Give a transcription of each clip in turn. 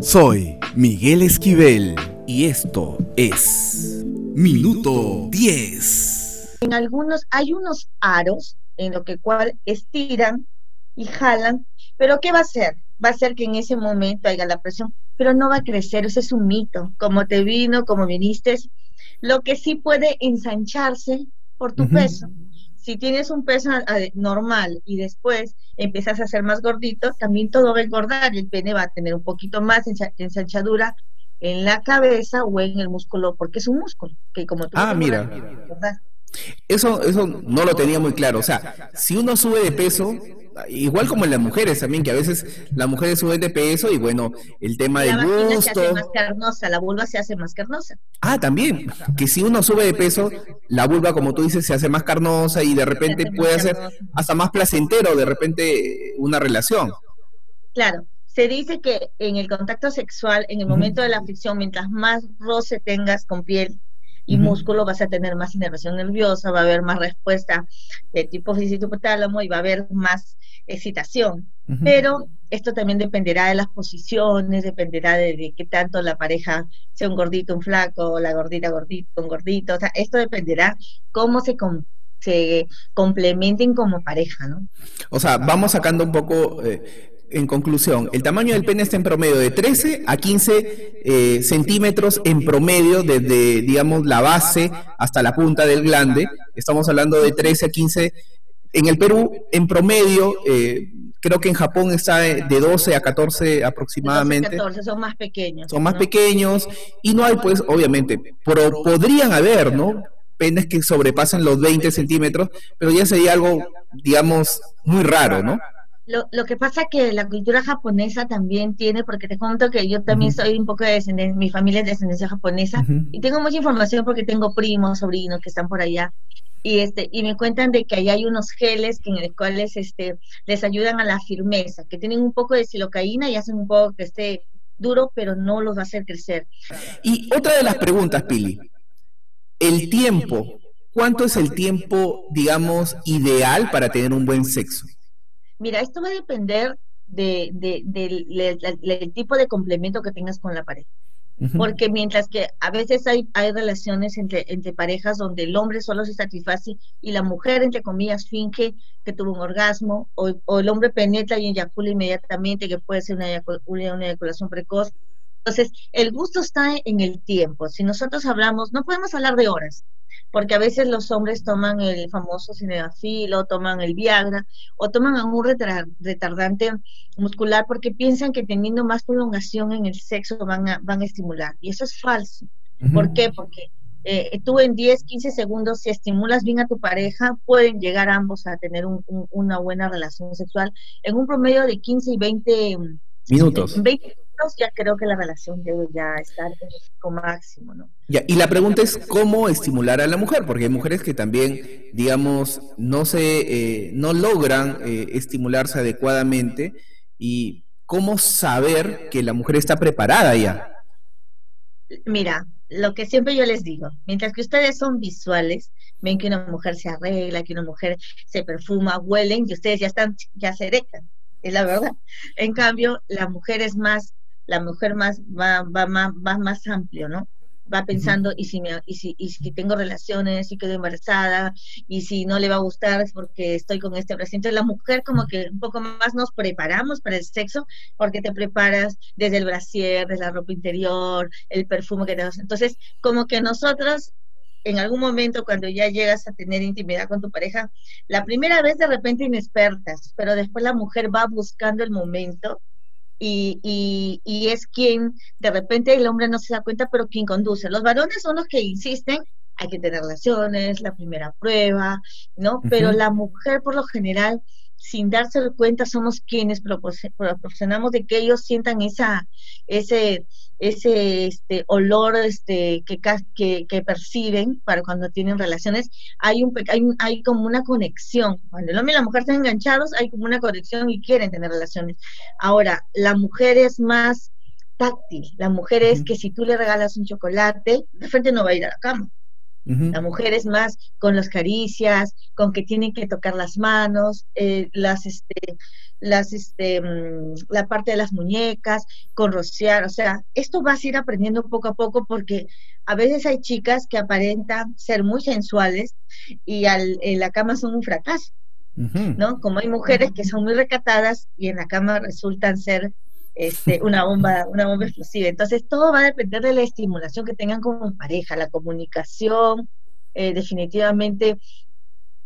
Soy Miguel Esquivel y esto es Minuto 10. En algunos hay unos aros en lo que cual estiran y jalan, pero ¿qué va a hacer? Va a hacer que en ese momento haya la presión, pero no va a crecer, ese es un mito, como te vino, como viniste, lo que sí puede ensancharse por tu peso. Si tienes un peso normal y después empiezas a ser más gordito, también todo va a engordar y el pene va a tener un poquito más ensanchadura en la cabeza o en el músculo, porque es un músculo, que como tú Ah, mira. Eso, eso no lo tenía muy claro. O sea, si uno sube de peso, igual como en las mujeres también, que a veces las mujeres suben de peso y bueno, el tema del gusto. Se hace más carnosa, la vulva se hace más carnosa. Ah, también, que si uno sube de peso, la vulva, como tú dices, se hace más carnosa y de repente puede ser hasta más placentero de repente una relación. Claro, se dice que en el contacto sexual, en el momento de la fricción, mientras más roce tengas con piel, y músculo vas a tener más inervación nerviosa, va a haber más respuesta de tipo físico hipotálamo y va a haber más excitación. Pero esto también dependerá de las posiciones, dependerá de, qué tanto la pareja sea un gordito, un flaco, la gordita, gordito, un gordito. O sea, esto dependerá cómo se, se complementen como pareja, ¿no? O sea, vamos sacando un poco... Eh, en conclusión, el tamaño del pene está en promedio de 13 a 15 eh, centímetros en promedio desde, digamos, la base hasta la punta del glande. Estamos hablando de 13 a 15 en el Perú, en promedio, eh, creo que en Japón está de 12 a 14 aproximadamente. 12 14, son más pequeños. Son más pequeños y no hay, pues, obviamente, pero podrían haber, ¿no? Penes que sobrepasen los 20 centímetros, pero ya sería algo, digamos, muy raro, ¿no? Lo, lo, que pasa que la cultura japonesa también tiene, porque te cuento que yo también soy un poco de descendencia, mi familia es de descendencia japonesa, y tengo mucha información porque tengo primos, sobrinos que están por allá, y este y me cuentan de que ahí hay unos geles que en los cuales este les ayudan a la firmeza, que tienen un poco de silocaína y hacen un poco que esté duro, pero no los va a hacer crecer. Y otra de las preguntas, Pili, el tiempo, ¿cuánto es el tiempo, digamos, ideal para tener un buen sexo? Mira, esto va a depender de, del tipo de complemento que tengas con la pareja. Porque mientras que a veces hay, hay relaciones entre, entre parejas donde el hombre solo se satisface y la mujer, entre comillas, finge que tuvo un orgasmo, o, el hombre penetra y eyacula inmediatamente, que puede ser una, una eyaculación precoz. Entonces, el gusto está en el tiempo. Si nosotros hablamos, no podemos hablar de horas, porque a veces los hombres toman el famoso cinedafil o toman el Viagra o toman un retardante muscular porque piensan que teniendo más prolongación en el sexo van a, van a estimular. Y eso es falso. ¿Por qué? Porque eh, tú en 10, 15 segundos, si estimulas bien a tu pareja, pueden llegar ambos a tener una buena relación sexual en un promedio de 15 y 20 minutos. 20 ya creo que la relación debe ya estar con máximo, ¿no? Ya, y la pregunta es cómo estimular a la mujer, porque hay mujeres que también, digamos, no se, eh, no logran eh, estimularse adecuadamente y cómo saber que la mujer está preparada ya. Mira, lo que siempre yo les digo, mientras que ustedes son visuales, ven que una mujer se arregla, que una mujer se perfuma, huelen y ustedes ya están, ya se erectan, es la verdad. En cambio, la mujer es más la mujer más va, va, más, va más amplio, ¿no? Va pensando, y, si me, y, si, y si tengo relaciones, y quedo embarazada, y si no le va a gustar es porque estoy con este paciente. La mujer como que un poco más nos preparamos para el sexo, porque te preparas desde el brasier, desde la ropa interior, el perfume que te das. Entonces, como que nosotros en algún momento cuando ya llegas a tener intimidad con tu pareja, la primera vez de repente inexpertas, pero después la mujer va buscando el momento y, y, es quien de repente el hombre no se da cuenta, pero quien conduce. Los varones son los que insisten, hay que tener relaciones, la primera prueba, ¿no? Pero la mujer por lo general, sin darse cuenta, somos quienes proporcionamos de que ellos sientan esa, ese ese este, olor este, que, que, que, perciben para cuando tienen relaciones, hay, un, hay, hay como una conexión. Cuando el hombre y la mujer están enganchados, hay como una conexión y quieren tener relaciones. Ahora, la mujer es más táctil. La mujer es que si tú le regalas un chocolate, de frente no va a ir a la cama. La mujer es más con las caricias, con que tienen que tocar las manos, eh, las, este, las, este, mm, la parte de las muñecas, con rociar, o sea, esto vas a ir aprendiendo poco a poco porque a veces hay chicas que aparentan ser muy sensuales y al, en la cama son un fracaso, ¿no? Como hay mujeres que son muy recatadas y en la cama resultan ser este, una bomba, una bomba explosiva. Entonces todo va a depender de la estimulación que tengan como pareja, la comunicación, eh, definitivamente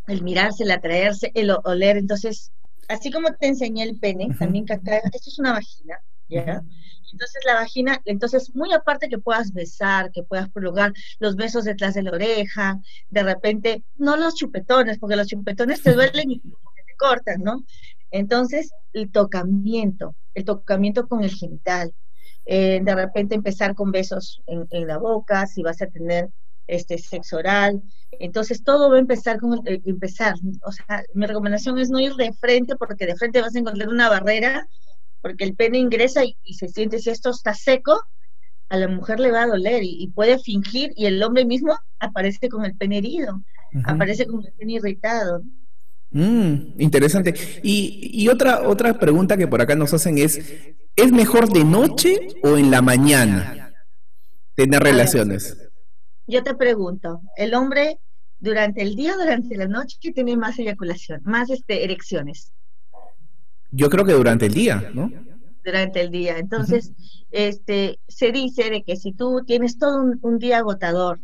el mirarse, el atraerse, el oler. Entonces, así como te enseñé el pene, también que acá, esto es una vagina, ¿ya? Entonces la vagina, entonces muy aparte que puedas besar, que puedas prolongar los besos detrás de la oreja, de repente, no los chupetones, porque los chupetones te duelen y te cortan, ¿no? Entonces, el tocamiento, el tocamiento con el genital. Eh, de repente empezar con besos en, la boca, si vas a tener este sexo oral. Entonces todo va a empezar con el, empezar. O sea, mi recomendación es no ir de frente porque de frente vas a encontrar una barrera porque el pene ingresa y, se siente si esto está seco, a la mujer le va a doler y, puede fingir y el hombre mismo aparece con el pene herido, aparece con el pene irritado. Mm, interesante. Y, otra, otra pregunta que por acá nos hacen es, ¿es mejor de noche o en la mañana tener relaciones? yo te pregunto, ¿el hombre durante el día o durante la noche tiene más eyaculación, más este, erecciones? Yo creo que durante el día, ¿no? Durante el día. Entonces, este, se dice de que si tú tienes todo un, día agotador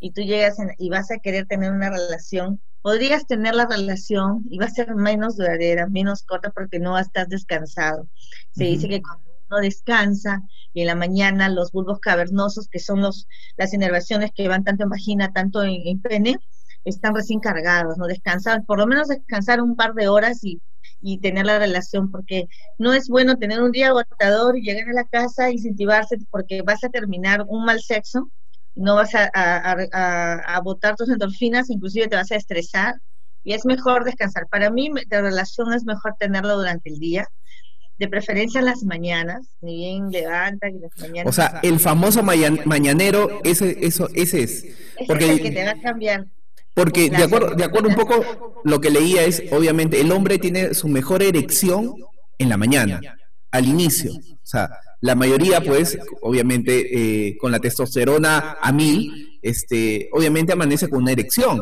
y tú llegas y vas a querer tener una relación, podrías tener la relación y va a ser menos duradera, menos corta porque no estás descansado. Se dice que cuando uno descansa y en la mañana los bulbos cavernosos, que son los, las inervaciones que van tanto en vagina, tanto en, pene, están recién cargados, ¿no? Descansar, por lo menos descansar un par de horas y, y tener la relación, porque no es bueno tener un día agotador y llegar a la casa e incentivarse porque vas a terminar un mal sexo no vas a, a, botar tus endorfinas, inclusive te vas a estresar y es mejor descansar. Para mí, la relación es mejor tenerlo durante el día, de preferencia en las mañanas, ni bien levanta y las mañanas. O sea, el famoso mañanero, ese, eso, ese es. Porque, es el que te va a cambiar. Porque de acuerdo, de acuerdo un poco, lo que leía es, obviamente, el hombre tiene su mejor erección en la mañana, al inicio. O sea, la mayoría, pues, obviamente, eh, con la testosterona a mil, este, obviamente amanece con una erección.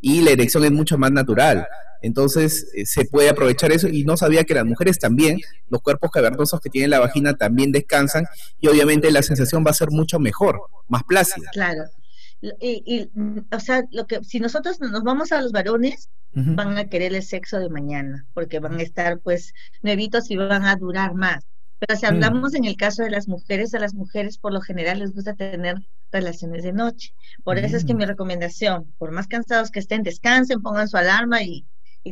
Y la erección es mucho más natural. Entonces, eh, se puede aprovechar eso. Y no sabía que las mujeres también, los cuerpos cavernosos que tienen la vagina también descansan. Y obviamente la sensación va a ser mucho mejor, más plácida. Claro. Y, o sea, lo que si nosotros nos vamos a los varones, van a querer el sexo de mañana, porque van a estar pues nuevitos y van a durar más. Pero si mm. hablamos en el caso de las mujeres, a las mujeres por lo general les gusta tener relaciones de noche. Por eso es que mm. mi recomendación, por más cansados que estén, descansen, pongan su alarma y,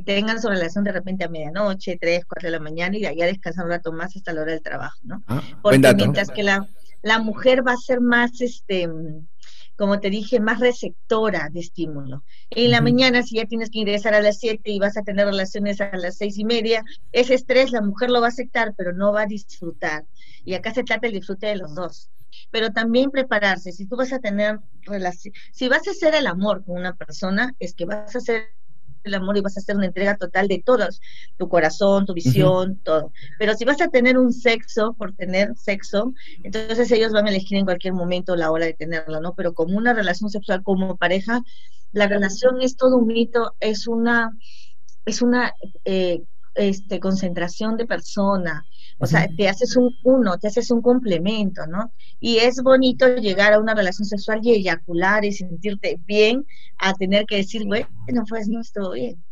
tengan su relación de repente a medianoche, 3, 4 de la mañana y de allá descansan un rato más hasta la hora del trabajo, ¿no? Ah, Porque mientras que la, la mujer va a ser más, este, como te dije, más receptora de estímulo. En la mañana, si ya tienes que ingresar a las 7 y vas a tener relaciones a las seis y media, ese estrés la mujer lo va a aceptar, pero no va a disfrutar. Y acá se trata el disfrute de los dos. Pero también prepararse, si tú vas a tener relación, si vas a hacer el amor con una persona, es que vas a hacer el amor y vas a hacer una entrega total de todos, tu corazón, tu visión, todo. Pero si vas a tener un sexo por tener sexo, entonces ellos van a elegir en cualquier momento la hora de tenerlo, ¿no? Pero como una relación sexual como pareja, la relación es todo un mito, es una, es una eh, este, concentración de persona, o sea, te haces un uno, te haces un complemento, ¿no? Y es bonito llegar a una relación sexual y eyacular y sentirte bien a tener que decir, bueno, pues no estuvo bien.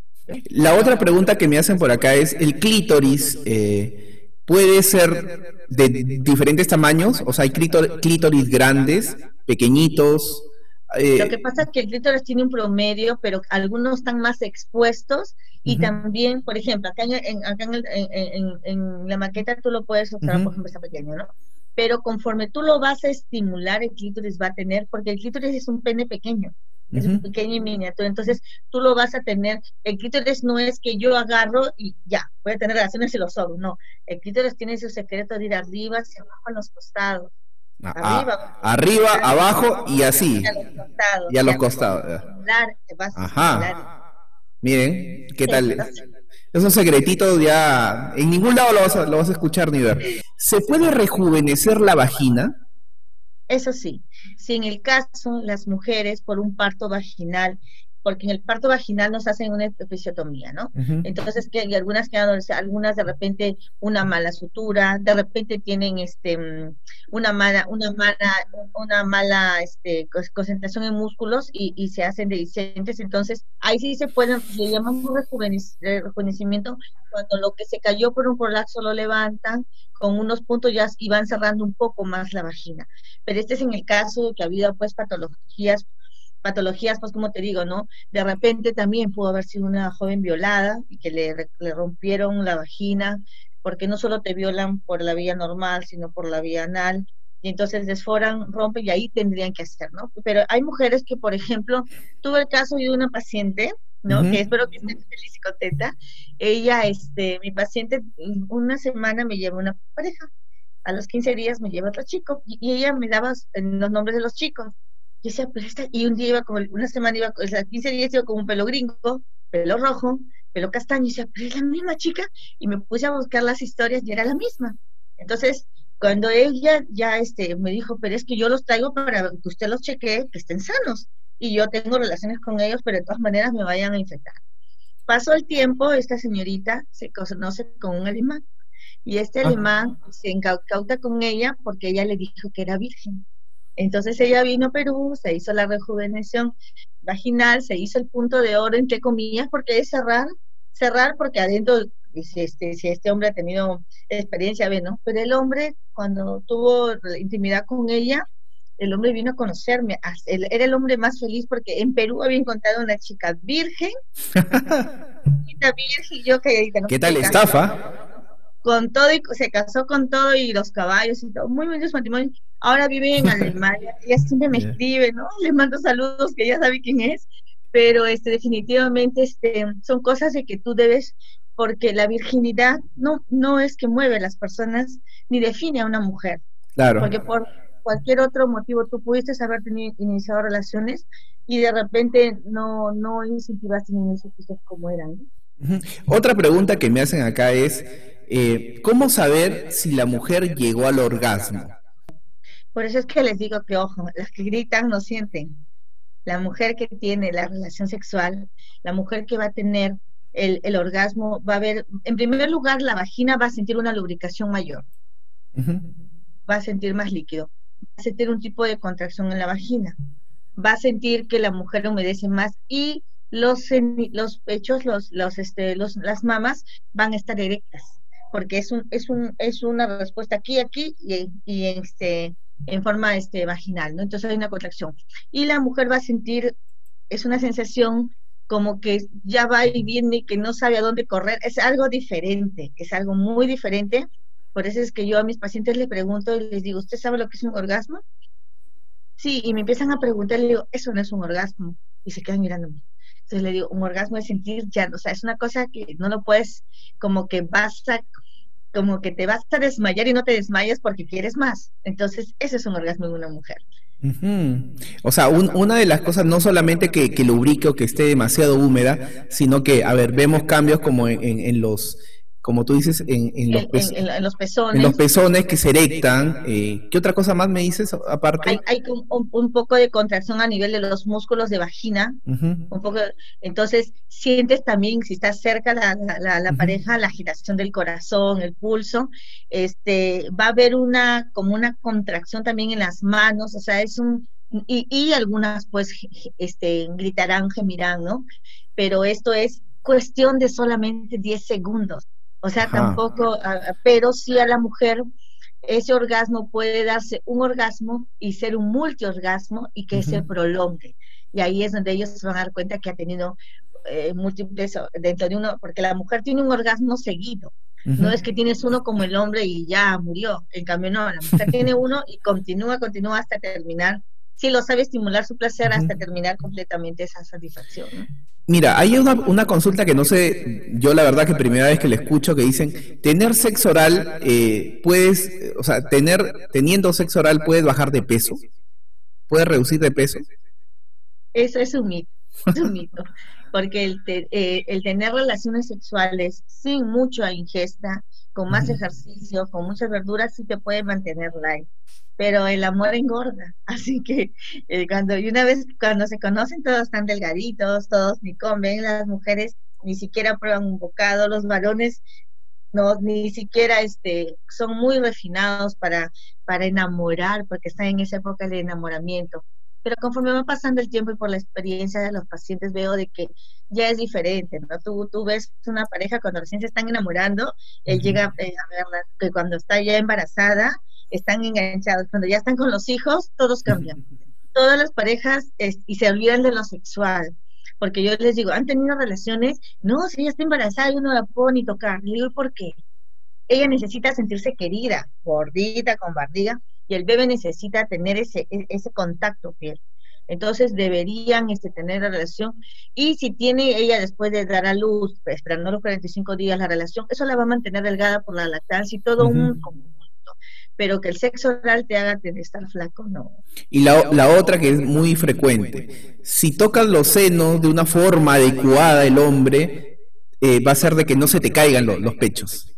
La otra pregunta que me hacen por acá es, ¿el clítoris eh, puede ser de diferentes tamaños? O sea, hay clítoris grandes, pequeñitos, eh, Lo que pasa es que el clítoris tiene un promedio, pero algunos están más expuestos y también, por ejemplo, acá, en, acá en, la maqueta tú lo puedes observar, por ejemplo, está pequeño, ¿no? Pero conforme tú lo vas a estimular, el clítoris va a tener, porque el clítoris es un pene pequeño, es un pequeño y miniatura, entonces tú lo vas a tener, el clítoris no es que yo agarro y ya, voy a tener relaciones y los ojos, no, el clítoris tiene su secreto de ir arriba, hacia abajo, en los costados, arriba, arriba, abajo y así. Y a los costados. Ajá. Miren, ¿qué tal? Esos secretitos ya en ningún lado lo vas, a, lo vas a escuchar ni ver. ¿Se puede rejuvenecer la vagina? Eso sí, si en el caso las mujeres por un parto vaginal porque en el parto vaginal nos hacen una episiotomía, ¿no? Entonces, que y algunas quedan, algunas de repente una mala sutura, de repente tienen este mm, una mala, una mala, una mala este, concentración en músculos y, y se hacen deficientes, entonces ahí sí se pueden, le llamamos rejuvenecimiento, cuando lo que se cayó por un prolapso lo levantan con unos puntos ya y van cerrando un poco más la vagina. Pero este es en el caso de que ha habido pues patologías patologías, pues como te digo, ¿no? De repente también pudo haber sido una joven violada y que le, le rompieron la vagina, porque no solo te violan por la vía normal, sino por la vía anal, y entonces desforan, rompen y ahí tendrían que hacer, ¿no? Pero hay mujeres que, por ejemplo, tuve el caso de una paciente, ¿no? Que espero que esté feliz y contenta. Ella, este, mi paciente, una semana me lleva una pareja, a los 15 días me lleva otro chico, y ella me daba los nombres de los chicos. Y decía, pero esta, y un día iba como, una semana iba, o sea, 15 días iba como un pelo gringo, pelo rojo, pelo castaño, y decía, pero es la misma chica, y me puse a buscar las historias y era la misma. Entonces, cuando ella ya este, me dijo, pero es que yo los traigo para que usted los chequee, que estén sanos, y yo tengo relaciones con ellos, pero de todas maneras me vayan a infectar. Pasó el tiempo, esta señorita se conoce con un alemán, y este alemán se incauta con ella porque ella le dijo que era virgen. Entonces ella vino a Perú, se hizo la rejuveneción vaginal, se hizo el punto de oro, entre comillas, porque es cerrar, cerrar porque adentro, si este, si este hombre ha tenido experiencia, ve, ¿no? Pero el hombre, cuando tuvo intimidad con ella, el hombre vino a conocerme, era el hombre más feliz porque en Perú había encontrado una chica virgen, virgen y yo que... ¿Qué tal estafa? Con todo y se casó con todo y los caballos y todo, muy buenos matrimonios ahora vive en Alemania, ella siempre me escribe, ¿no? Le mando saludos, que ella sabe quién es, pero este, definitivamente este, son cosas de que tú debes, porque la virginidad no, no es que mueve a las personas ni define a una mujer. Claro. Porque por cualquier otro motivo tú pudiste haber tenido, iniciado relaciones y de repente no, no incentivaste ni supiste cómo eran. Otra pregunta que me hacen acá es, eh, ¿cómo saber si la mujer llegó al orgasmo? Por eso es que les digo que, ojo, las que gritan no sienten. La mujer que tiene la relación sexual, la mujer que va a tener el, orgasmo, va a ver, en primer lugar, la vagina va a sentir una lubricación mayor. Va a sentir más líquido. Va a sentir un tipo de contracción en la vagina. Va a sentir que la mujer humedece más y los, los pechos, los, los, este, los, las mamas van a estar erectas, porque es, un, es, un, es una respuesta aquí, aquí y, y este, en forma este, vaginal, ¿no? Entonces hay una contracción. Y la mujer va a sentir, es una sensación como que ya va y viene que no sabe a dónde correr. Es algo diferente, es algo muy diferente. Por eso es que yo a mis pacientes les pregunto y les digo, ¿usted sabe lo que es un orgasmo? Sí, y me empiezan a preguntar, le digo, eso no es un orgasmo. Y se quedan mirándome. Entonces le digo, un orgasmo es sentir ya, o sea, es una cosa que no lo puedes, como que vas a como que te vas a desmayar y no te desmayas porque quieres más. Entonces, ese es un orgasmo en una mujer. O sea, una de las cosas no solamente que, que lubrique o que esté demasiado húmeda, sino que, a ver, vemos cambios como en los como tú dices, en, los, pezones. En los pezones que se erectan. Eh, ¿Qué otra cosa más me dices aparte? Hay, un, poco de contracción a nivel de los músculos de vagina. un poco, entonces, sientes también, si estás cerca la, la, pareja, la agitación del corazón, el pulso. Este, va a haber una, como una contracción también en las manos, o sea, es un... Y, y algunas pues este, gritarán, gemirán, ¿no? Pero esto es cuestión de solamente 10 segundos. O sea, tampoco, pero sí a la mujer ese orgasmo puede darse un orgasmo y ser un multiorgasmo y que se prolongue. Y ahí es donde ellos se van a dar cuenta que ha tenido eh, múltiples dentro de uno, porque la mujer tiene un orgasmo seguido. No es que tienes uno como el hombre y ya murió. En cambio, no, la mujer tiene uno y continúa, continúa hasta terminar sí lo sabe estimular su placer hasta terminar completamente esa satisfacción. Mira, hay una, una, consulta que no sé, yo la verdad que primera vez que le escucho que dicen, tener sexo oral, eh, puedes, o sea, tener, teniendo sexo oral puedes bajar de peso, puedes reducir de peso. Eso es un mito, es un mito, porque el, eh, el tener relaciones sexuales sin mucha ingesta, con más ejercicio, con muchas verduras, sí te puede mantener light pero el amor engorda. Así que eh, cuando y una vez cuando se conocen todos están delgaditos, todos ni comen, las mujeres ni siquiera prueban un bocado, los varones no ni siquiera este son muy refinados para para enamorar porque están en esa época de enamoramiento. Pero conforme va pasando el tiempo y por la experiencia de los pacientes veo de que ya es diferente, ¿no? Tú, tú ves una pareja cuando recién se están enamorando, él llega eh, a verla, que cuando está ya embarazada, están enganchados. Cuando ya están con los hijos, todos cambian. Todas las parejas y se olvidan de lo sexual. Porque yo les digo, ¿han tenido relaciones? No, si ella está embarazada, yo no la puedo ni tocar. Le digo, ¿por qué? Ella necesita sentirse querida, gordita, con barriga, y el bebé necesita tener ese, e, ese contacto piel. Entonces deberían este, tener la relación y si tiene ella después de dar a luz, esperando los 45 días la relación, eso la va a mantener delgada por la lactancia y todo un pero que el sexo oral te haga estar flaco, no. Y la, la, otra que es muy frecuente, si tocas los senos de una forma adecuada el hombre, eh, va a ser de que no se te caigan los pechos.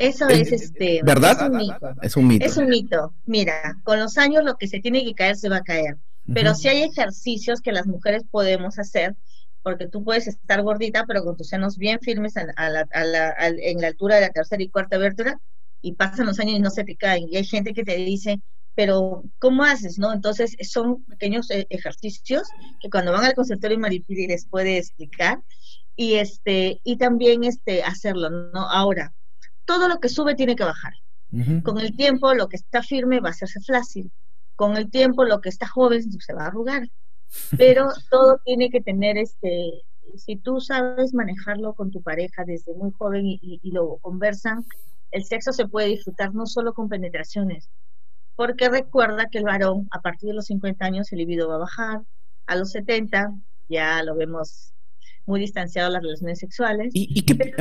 Eso es, este, ¿verdad? Es un, mito. es un mito. Es un mito. Mira, con los años lo que se tiene que caer se va a caer. Pero si hay ejercicios que las mujeres podemos hacer, porque tú puedes estar gordita, pero con tus senos bien firmes a la, a la, en la altura de la tercera y cuarta vértebra, y pasan los años y no se te caen. Y hay gente que te dice, pero ¿cómo haces? no Entonces son pequeños eh, ejercicios que cuando van al consultorio Maripiri les puede explicar y este y también este hacerlo, ¿no? Ahora, todo lo que sube tiene que bajar. Con el tiempo lo que está firme va a hacerse flácil. Con el tiempo lo que está joven se va a arrugar. Pero todo tiene que tener este si tú sabes manejarlo con tu pareja desde muy joven y, y lo conversan, el sexo se puede disfrutar no solo con penetraciones, porque recuerda que el varón a partir de los 50 años el libido va a bajar, a los 70 ya lo vemos muy distanciado las relaciones sexuales. ¿Y, qué,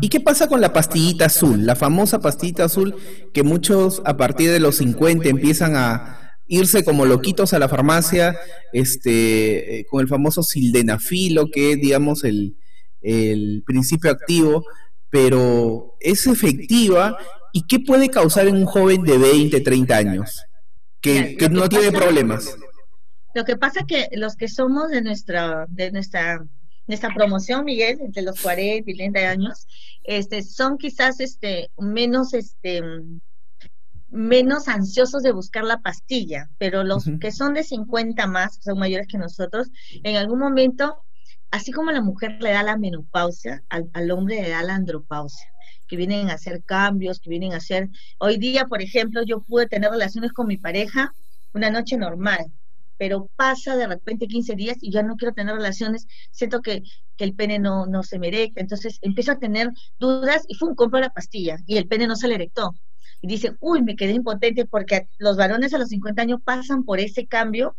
¿Y qué pasa con la pastillita azul? La famosa pastillita azul que muchos a partir de los 50 empiezan a irse como loquitos a la farmacia este, eh, con el famoso sildenafilo, que es, digamos, el, el principio activo pero es efectiva y qué puede causar en un joven de 20, 30 años que, no tiene problemas. Lo que pasa que los que somos de nuestra de nuestra nuestra promoción, Miguel, entre los 40 y 30 años, este son quizás este menos este menos ansiosos de buscar la pastilla, pero los que son de 50 más, son mayores que nosotros, en algún momento así como la mujer le da la menopausia, al, hombre le da la andropausia, que vienen a hacer cambios, que vienen a hacer... Hoy día, por ejemplo, yo pude tener relaciones con mi pareja una noche normal, pero pasa de repente 15 días y ya no quiero tener relaciones, siento que, el pene no, no se me erecta, entonces empiezo a tener dudas y fue compro la pastilla y el pene no se le erectó. Y dice, uy, me quedé impotente porque los varones a los 50 años pasan por ese cambio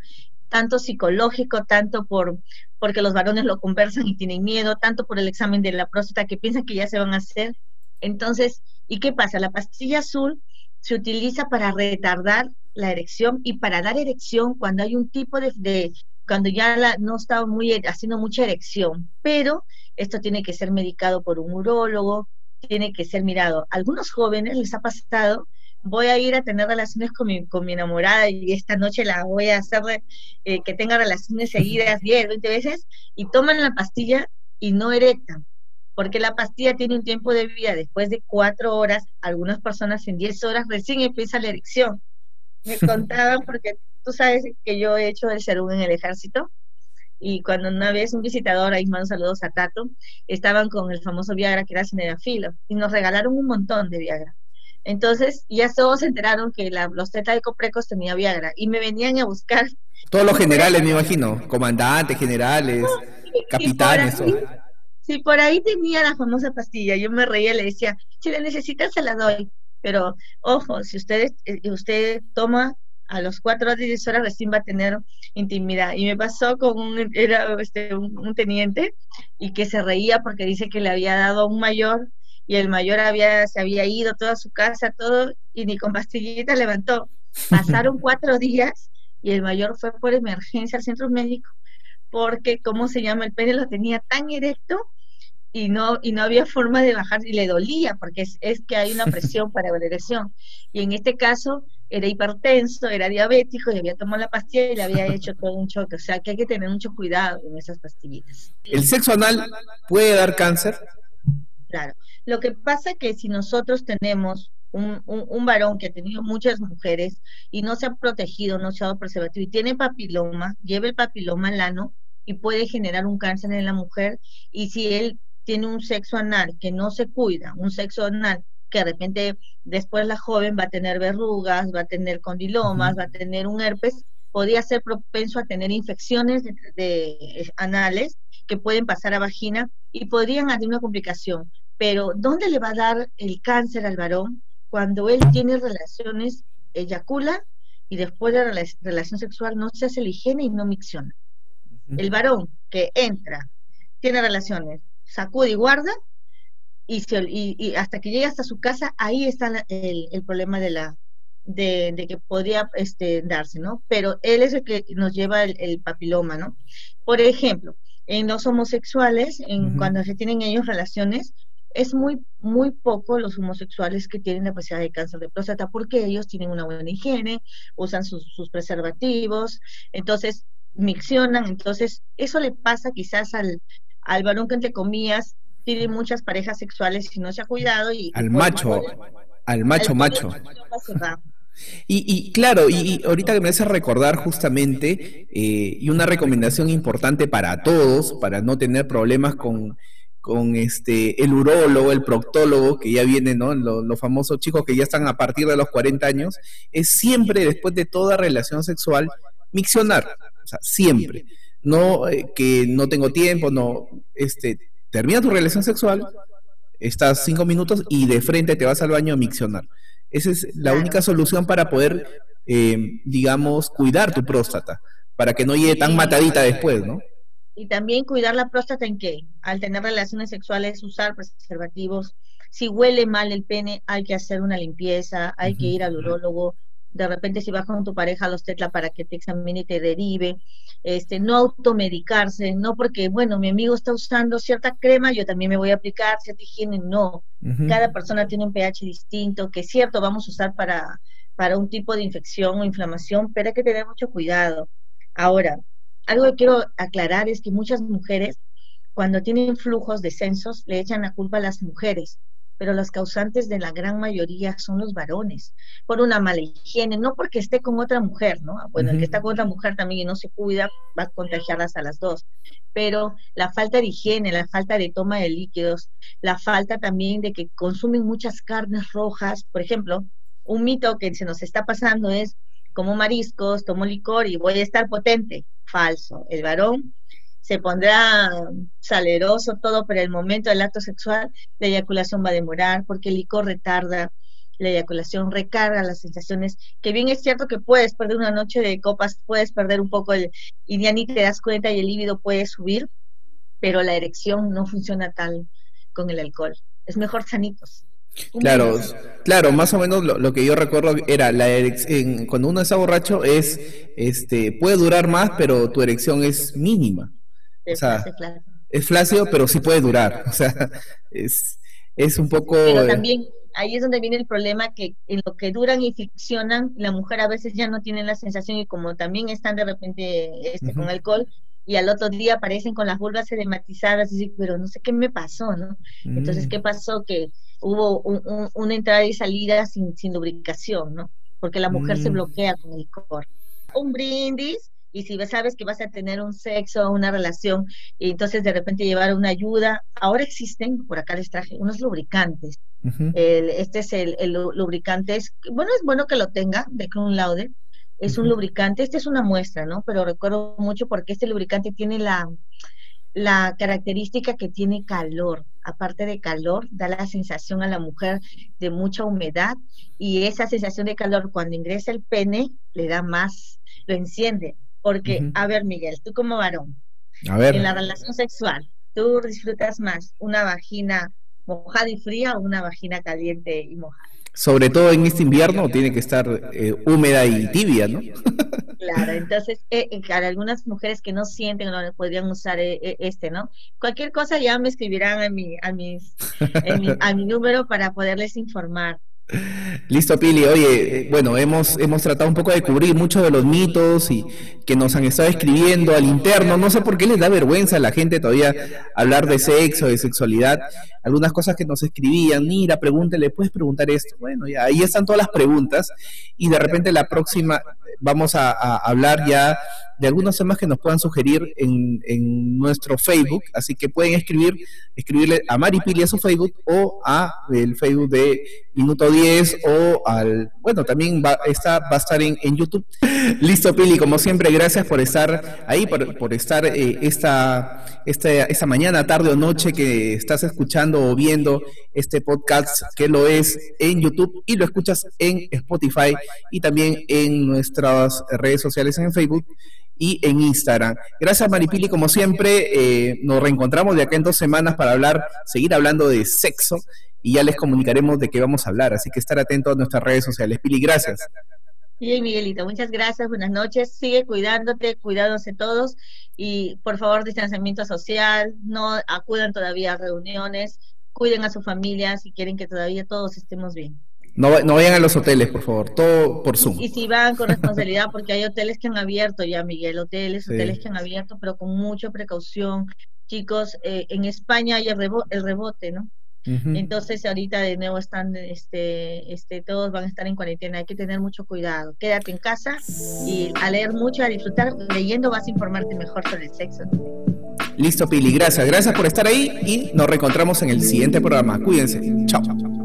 tanto psicológico, tanto por porque los varones lo conversan y tienen miedo, tanto por el examen de la próstata que piensan que ya se van a hacer. Entonces, ¿y qué pasa? La pastilla azul se utiliza para retardar la erección y para dar erección cuando hay un tipo de, cuando ya la, no está muy haciendo mucha erección, pero esto tiene que ser medicado por un urólogo, tiene que ser mirado. A algunos jóvenes les ha pasado voy a ir a tener relaciones con mi, con mi enamorada y esta noche la voy a hacer eh, que tenga relaciones seguidas 10, 20 veces y toman la pastilla y no erectan, porque la pastilla tiene un tiempo de vida después de cuatro horas, algunas personas en 10 horas recién empieza la erección. Me contaban porque tú sabes que yo he hecho el serum en el ejército y cuando una vez un visitador, ahí mando saludos a Tato, estaban con el famoso Viagra que era cinedafilo y nos regalaron un montón de Viagra entonces ya todos se enteraron que los teta de Coprecos tenía Viagra y me venían a buscar. Todos los generales, me imagino, comandantes, generales, capitanes. Si por ahí tenía la famosa pastilla, yo me reía y le decía, si la necesitas se la doy, pero ojo, si usted, eh, usted toma a los cuatro o diez horas recién va a tener intimidad. Y me pasó con un, era este, un, teniente y que se reía porque dice que le había dado a un mayor y el mayor había, se había ido toda su casa, todo, y ni con pastillita levantó. Pasaron cuatro días y el mayor fue por emergencia al centro médico porque, ¿cómo se llama? El pene lo tenía tan erecto y no, y no había forma de bajar y le dolía porque es, es que hay una presión para la erección. Y en este caso era hipertenso, era diabético y había tomado la pastilla y le había hecho todo un choque. O sea que hay que tener mucho cuidado en esas pastillitas. ¿El sexo anal puede dar cáncer? Claro. Lo que pasa es que si nosotros tenemos un, un, varón que ha tenido muchas mujeres y no se ha protegido, no se ha dado preservativo y tiene papiloma, lleva el papiloma al ano y puede generar un cáncer en la mujer. Y si él tiene un sexo anal que no se cuida, un sexo anal que de repente después la joven va a tener verrugas, va a tener condilomas, va a tener un herpes, podría ser propenso a tener infecciones de, anales que pueden pasar a vagina y podrían haber una complicación. Pero ¿dónde le va a dar el cáncer al varón? Cuando él tiene relaciones, eyacula y después de la relación sexual no se hace la higiene y no micciona. El varón que entra, tiene relaciones, sacude y guarda, y, y, hasta que llega hasta su casa, ahí está el, el, problema de la de, que podría este, darse, ¿no? Pero él es el que nos lleva el, papiloma, ¿no? Por ejemplo, en los homosexuales, en, cuando se tienen ellos relaciones, es muy, muy poco los homosexuales que tienen la posibilidad de cáncer de próstata porque ellos tienen una buena higiene, usan sus, sus preservativos, entonces miccionan, entonces eso le pasa quizás al, al varón que entre comillas tiene muchas parejas sexuales y no se ha cuidado. Y, al macho, al macho macho. Y, y, claro, y, ahorita que me hace recordar justamente, eh, y una recomendación importante para todos, para no tener problemas con, con este el urólogo, el proctólogo, que ya vienen, ¿no? Los, famosos chicos que ya están a partir de los 40 años, es siempre, después de toda relación sexual, miccionar. O sea, siempre. No eh, que no tengo tiempo, no, este, termina tu relación sexual, estás cinco minutos y de frente te vas al baño a miccionar. Esa es la única solución para poder, eh, digamos, cuidar tu próstata, para que no llegue tan matadita después, ¿no? Y también cuidar la próstata en qué? Al tener relaciones sexuales, usar preservativos. Si huele mal el pene, hay que hacer una limpieza, hay que ir al urólogo, de repente si vas con tu pareja a los tetla para que te examine y te derive, este, no automedicarse, no porque, bueno, mi amigo está usando cierta crema, yo también me voy a aplicar cierta higiene, no. Cada persona tiene un pH distinto, que es cierto, vamos a usar para, para un tipo de infección o inflamación, pero hay que tener mucho cuidado. Ahora, algo que quiero aclarar es que muchas mujeres, cuando tienen flujos de censos, le echan la culpa a las mujeres pero los causantes de la gran mayoría son los varones, por una mala higiene, no porque esté con otra mujer, ¿no? Bueno, el que está con otra mujer también y no se cuida va a contagiarlas a las dos, pero la falta de higiene, la falta de toma de líquidos, la falta también de que consumen muchas carnes rojas, por ejemplo, un mito que se nos está pasando es como mariscos, tomo licor y voy a estar potente. Falso. El varón se pondrá saleroso todo, pero el momento del acto sexual la eyaculación va a demorar porque el licor retarda la eyaculación, recarga las sensaciones, que bien es cierto que puedes perder una noche de copas, puedes perder un poco el, y ya ni te das cuenta y el líbido puede subir, pero la erección no funciona tal con el alcohol. Es mejor sanitos. Claro, claro, más o menos lo, que yo recuerdo era la erección, cuando uno está borracho es, este, puede durar más, pero tu erección es mínima. Es, o sea, es flácido, pero sí puede durar. O sea, es, es un poco... Pero eh, también ahí es donde viene el problema que en lo que duran y ficcionan, la mujer a veces ya no tiene la sensación y como también están de repente este, con alcohol, y al otro día aparecen con las vulvas edematizadas y dicen, pero no sé qué me pasó, ¿no? Entonces, mm. ¿qué pasó? Que hubo una entrada y salida sin, sin lubricación, ¿no? Porque la mujer se mm. bloquea con el licor. Un brindis y si sabes que vas a tener un sexo, una relación, y entonces de repente llevar una ayuda, ahora existen, por acá les traje, unos lubricantes. este es el, lubricante, es, bueno, es bueno que lo tenga, de un Laude, es un lubricante, este es una muestra, ¿no? Pero recuerdo mucho porque este lubricante tiene la, la característica que tiene calor. aparte de calor, da la sensación a la mujer de mucha humedad y esa sensación de calor cuando ingresa el pene le da más, lo enciende. Porque, a ver, Miguel, tú como varón, en la relación sexual, ¿tú disfrutas más una vagina mojada y fría o una vagina caliente y mojada? Sobre todo en este invierno tiene que estar eh, húmeda y tibia, ¿no? Claro, entonces, eh, eh, para algunas mujeres que no sienten no podrían usar este, ¿no? Cualquier cosa ya me escribirán a mi, a, mis, a mi número para poderles informar. Listo, Pili. Oye, eh, bueno, hemos, hemos tratado un poco de cubrir muchos de los mitos y que nos han estado escribiendo al interno. No sé por qué les da vergüenza a la gente todavía hablar de sexo, de sexualidad. Algunas cosas que nos escribían, mira, pregúntele, puedes preguntar esto. Bueno, ya ahí están todas las preguntas y de repente la próxima vamos a, hablar ya de algunos temas que nos puedan sugerir en, en, nuestro Facebook, así que pueden escribir, escribirle a Maripili a su Facebook o a el Facebook de Minuto 10 o al, bueno, también va, está, va a estar en, en YouTube. Listo, Pili, como siempre, gracias por estar ahí, por, por estar eh, esta, esta, esta mañana, tarde o noche que estás escuchando o viendo este podcast, que lo es en YouTube y lo escuchas en Spotify y también en nuestras redes sociales en Facebook y en Instagram. Gracias Maripili, como siempre, eh, nos reencontramos de acá en dos semanas para hablar, seguir hablando de sexo y ya les comunicaremos de qué vamos a hablar, así que estar atentos a nuestras redes sociales. Pili, gracias. Bien, Miguelito, muchas gracias, buenas noches, sigue cuidándote, cuidándose todos y por favor distanciamiento social, no acudan todavía a reuniones, cuiden a su familia si quieren que todavía todos estemos bien. No, no vayan a los hoteles, por favor, todo por Zoom. Y, si van con responsabilidad, porque hay hoteles que han abierto ya, Miguel, hoteles, hoteles que han abierto, pero con mucha precaución. Chicos, eh, en España hay el rebote, ¿no? Entonces ahorita de nuevo están, este, este, todos van a estar en cuarentena, hay que tener mucho cuidado. Quédate en casa y a leer mucho, a disfrutar. Leyendo vas a informarte mejor sobre el sexo. Listo, Pili, gracias. Gracias por estar ahí y nos reencontramos en el siguiente programa. Cuídense. Chao.